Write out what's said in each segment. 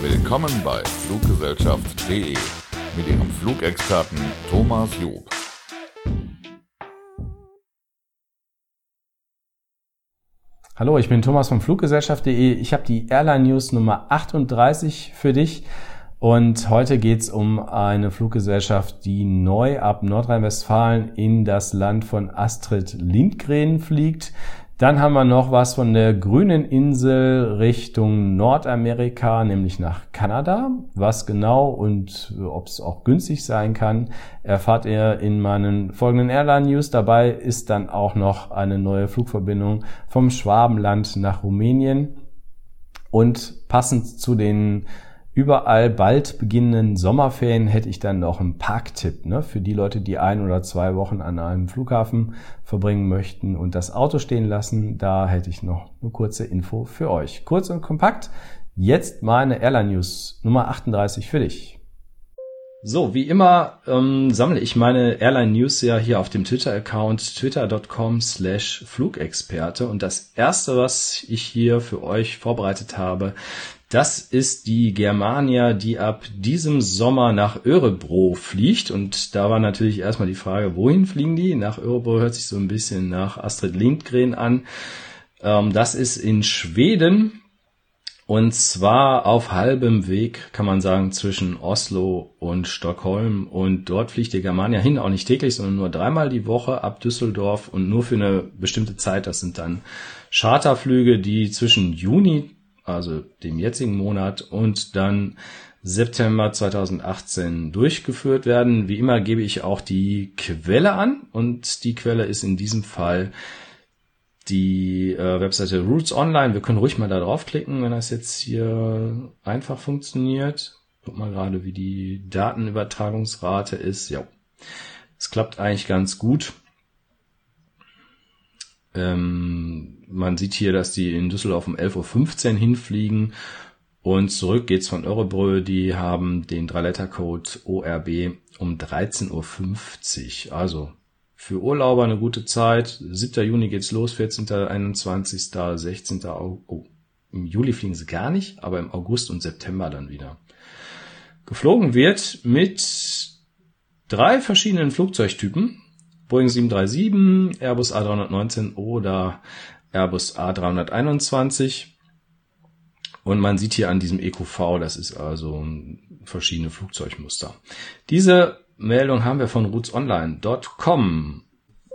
Willkommen bei Fluggesellschaft.de mit Ihrem Flugexperten Thomas Job. Hallo, ich bin Thomas von Fluggesellschaft.de. Ich habe die Airline News Nummer 38 für dich. Und heute geht's um eine Fluggesellschaft, die neu ab Nordrhein-Westfalen in das Land von Astrid Lindgren fliegt. Dann haben wir noch was von der grünen Insel Richtung Nordamerika, nämlich nach Kanada. Was genau und ob es auch günstig sein kann, erfahrt ihr in meinen folgenden Airline News. Dabei ist dann auch noch eine neue Flugverbindung vom Schwabenland nach Rumänien. Und passend zu den überall bald beginnenden Sommerferien hätte ich dann noch einen Parktipp ne, für die Leute, die ein oder zwei Wochen an einem Flughafen verbringen möchten und das Auto stehen lassen. Da hätte ich noch eine kurze Info für euch. Kurz und kompakt. Jetzt meine Airline News Nummer 38 für dich. So, wie immer ähm, sammle ich meine Airline News ja hier auf dem Twitter-Account twitter.com slash Flugexperte. Und das erste, was ich hier für euch vorbereitet habe, das ist die Germania, die ab diesem Sommer nach Örebro fliegt. Und da war natürlich erstmal die Frage, wohin fliegen die? Nach Örebro hört sich so ein bisschen nach Astrid Lindgren an. Ähm, das ist in Schweden. Und zwar auf halbem Weg, kann man sagen, zwischen Oslo und Stockholm. Und dort fliegt die Germania hin, auch nicht täglich, sondern nur dreimal die Woche ab Düsseldorf und nur für eine bestimmte Zeit. Das sind dann Charterflüge, die zwischen Juni also dem jetzigen Monat und dann September 2018 durchgeführt werden. Wie immer gebe ich auch die Quelle an und die Quelle ist in diesem Fall die äh, Webseite Roots Online. Wir können ruhig mal da draufklicken, wenn das jetzt hier einfach funktioniert. Guck mal gerade, wie die Datenübertragungsrate ist. Ja, es klappt eigentlich ganz gut. Ähm, man sieht hier, dass die in Düsseldorf um 11.15 Uhr hinfliegen und zurück geht's von Örebrö. Die haben den Dreilettercode ORB um 13.50 Uhr. Also für Urlauber eine gute Zeit. 7. Juni geht's los, 14., 21., 16. August. Oh, im Juli fliegen sie gar nicht, aber im August und September dann wieder. Geflogen wird mit drei verschiedenen Flugzeugtypen. Boeing 737, Airbus A319 oder Airbus A321. Und man sieht hier an diesem EQV, das ist also verschiedene Flugzeugmuster. Diese Meldung haben wir von rootsonline.com.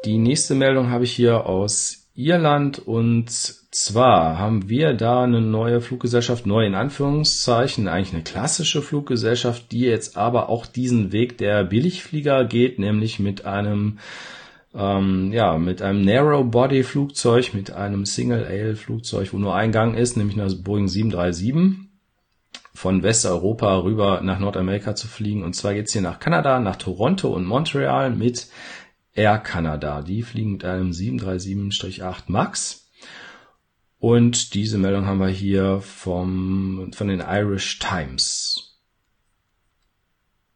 Die nächste Meldung habe ich hier aus Irland und zwar haben wir da eine neue Fluggesellschaft, neu in Anführungszeichen, eigentlich eine klassische Fluggesellschaft, die jetzt aber auch diesen Weg der Billigflieger geht, nämlich mit einem ähm, ja, mit einem Narrow-Body-Flugzeug, mit einem Single-Ale-Flugzeug, wo nur ein Gang ist, nämlich das Boeing 737, von Westeuropa rüber nach Nordamerika zu fliegen. Und zwar geht's hier nach Kanada, nach Toronto und Montreal mit Air Canada. Die fliegen mit einem 737-8 MAX. Und diese Meldung haben wir hier vom, von den Irish Times.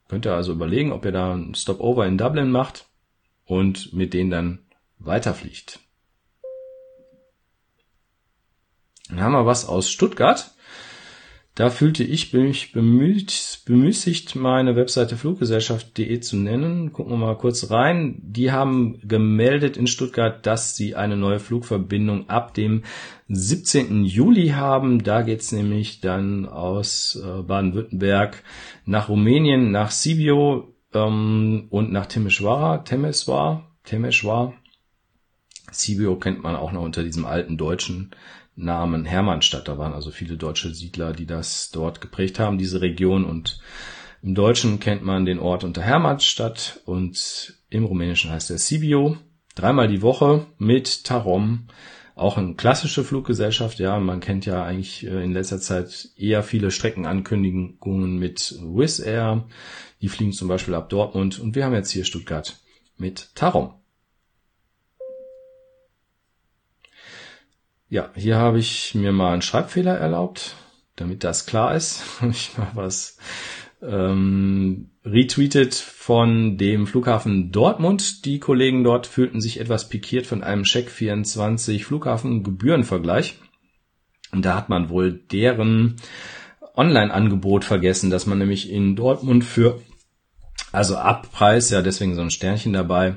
Könnt ihr also überlegen, ob ihr da ein Stopover in Dublin macht und mit denen dann weiterfliegt. Dann haben wir was aus Stuttgart. Da fühlte ich mich bemüht, bemüßigt, meine Webseite fluggesellschaft.de zu nennen. Gucken wir mal kurz rein. Die haben gemeldet in Stuttgart, dass sie eine neue Flugverbindung ab dem 17. Juli haben. Da geht's nämlich dann aus äh, Baden-Württemberg nach Rumänien, nach Sibiu ähm, und nach Temeshwara, Temeswar, Temeshwar. Sibiu kennt man auch noch unter diesem alten deutschen Namen Hermannstadt. Da waren also viele deutsche Siedler, die das dort geprägt haben, diese Region. Und im Deutschen kennt man den Ort unter Hermannstadt und im Rumänischen heißt er Sibiu. Dreimal die Woche mit Tarom. Auch eine klassische Fluggesellschaft, ja, man kennt ja eigentlich äh, in letzter Zeit eher viele Streckenankündigungen mit Wizz Air, die fliegen zum Beispiel ab Dortmund und wir haben jetzt hier Stuttgart mit Tarom. Ja, hier habe ich mir mal einen Schreibfehler erlaubt, damit das klar ist. Ich mal was ähm, retweetet von dem Flughafen Dortmund. Die Kollegen dort fühlten sich etwas pikiert von einem Check24 Flughafengebührenvergleich. Und da hat man wohl deren Online-Angebot vergessen, dass man nämlich in Dortmund für, also Abpreis, ja deswegen so ein Sternchen dabei,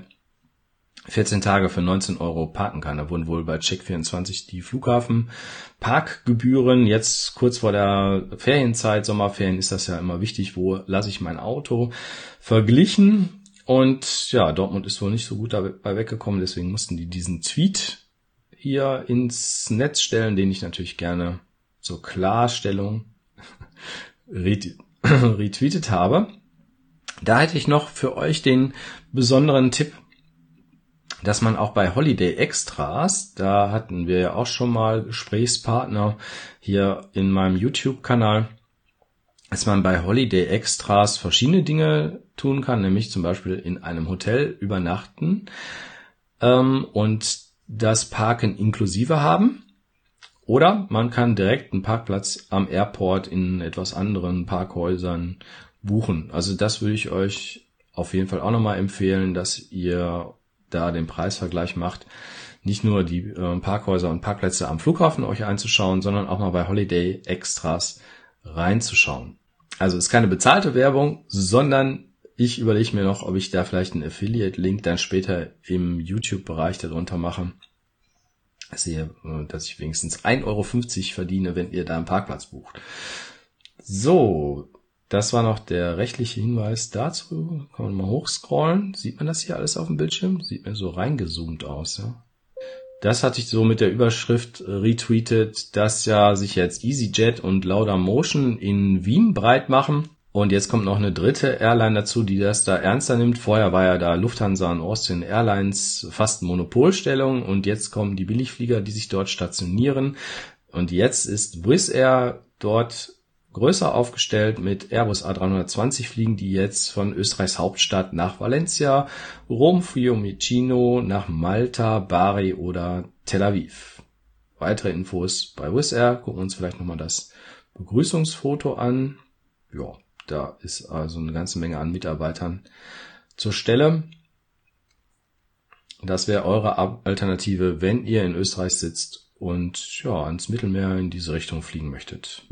14 Tage für 19 Euro parken kann. Da wurden wohl bei Check24 die Flughafen-Parkgebühren. Jetzt kurz vor der Ferienzeit, Sommerferien ist das ja immer wichtig, wo lasse ich mein Auto verglichen. Und ja, Dortmund ist wohl nicht so gut dabei weggekommen, deswegen mussten die diesen Tweet hier ins Netz stellen, den ich natürlich gerne zur Klarstellung retweetet habe. Da hätte ich noch für euch den besonderen Tipp, dass man auch bei Holiday Extras, da hatten wir ja auch schon mal Gesprächspartner hier in meinem YouTube-Kanal, dass man bei Holiday Extras verschiedene Dinge tun kann, nämlich zum Beispiel in einem Hotel übernachten ähm, und das Parken inklusive haben. Oder man kann direkt einen Parkplatz am Airport in etwas anderen Parkhäusern buchen. Also das würde ich euch auf jeden Fall auch nochmal empfehlen, dass ihr da den Preisvergleich macht, nicht nur die äh, Parkhäuser und Parkplätze am Flughafen euch einzuschauen, sondern auch mal bei Holiday Extras reinzuschauen. Also ist keine bezahlte Werbung, sondern ich überlege mir noch, ob ich da vielleicht einen Affiliate-Link dann später im YouTube-Bereich darunter mache. Ich sehe, äh, dass ich wenigstens 1,50 Euro verdiene, wenn ihr da einen Parkplatz bucht. So, das war noch der rechtliche Hinweis dazu. Kann man mal hochscrollen. Sieht man das hier alles auf dem Bildschirm? Sieht mir so reingezoomt aus, ja. Das hatte ich so mit der Überschrift äh, retweetet, dass ja sich jetzt EasyJet und Lauda Motion in Wien breit machen. Und jetzt kommt noch eine dritte Airline dazu, die das da ernster nimmt. Vorher war ja da Lufthansa und Austrian Airlines fast Monopolstellung und jetzt kommen die Billigflieger, die sich dort stationieren. Und jetzt ist Wizz Air dort größer aufgestellt mit Airbus A320 fliegen die jetzt von Österreichs Hauptstadt nach Valencia, Rom, Fiumicino, nach Malta, Bari oder Tel Aviv. Weitere Infos bei Wizz Air. Gucken wir uns vielleicht nochmal das Begrüßungsfoto an. Ja, da ist also eine ganze Menge an Mitarbeitern zur Stelle. Das wäre eure Alternative, wenn ihr in Österreich sitzt und ja, ans Mittelmeer in diese Richtung fliegen möchtet.